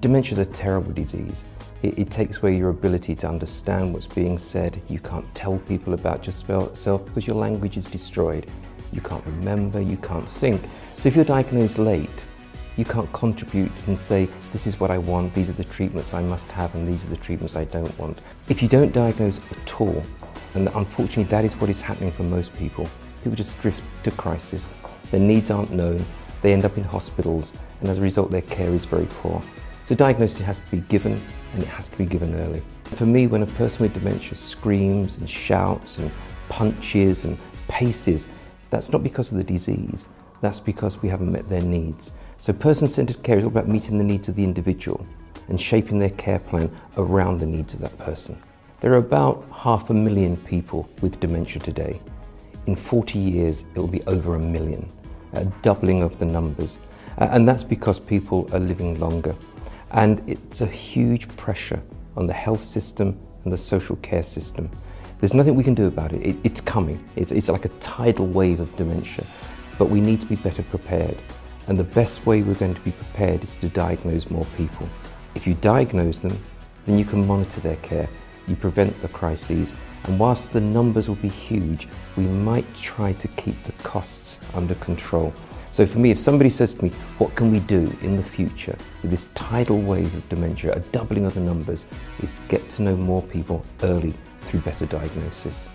Dementia is a terrible disease. It, it, takes away your ability to understand what's being said. You can't tell people about yourself because your language is destroyed. You can't remember, you can't think. So if you're diagnosed late, you can't contribute and say, this is what I want, these are the treatments I must have, and these are the treatments I don't want. If you don't diagnose at all, and unfortunately that is what is happening for most people, people just drift to crisis. Their needs aren't known, they end up in hospitals, and as a result their care is very poor. So diagnosis has to be given, and it has to be given early. For me, when a person with dementia screams and shouts and punches and paces, that's not because of the disease, that's because we haven't met their needs. So person-centered care is all about meeting the needs of the individual and shaping their care plan around the needs of that person. There are about half a million people with dementia today. In 40 years, it will be over a million, a doubling of the numbers. And that's because people are living longer. And it's a huge pressure on the health system and the social care system. There's nothing we can do about it. it it's coming. It's, it's like a tidal wave of dementia. But we need to be better prepared. And the best way we're going to be prepared is to diagnose more people. If you diagnose them, then you can monitor their care, you prevent the crises, and whilst the numbers will be huge, we might try to keep the costs under control. So for me, if somebody says to me, what can we do in the future with this tidal wave of dementia, a doubling of the numbers, is get to know more people early through better diagnosis.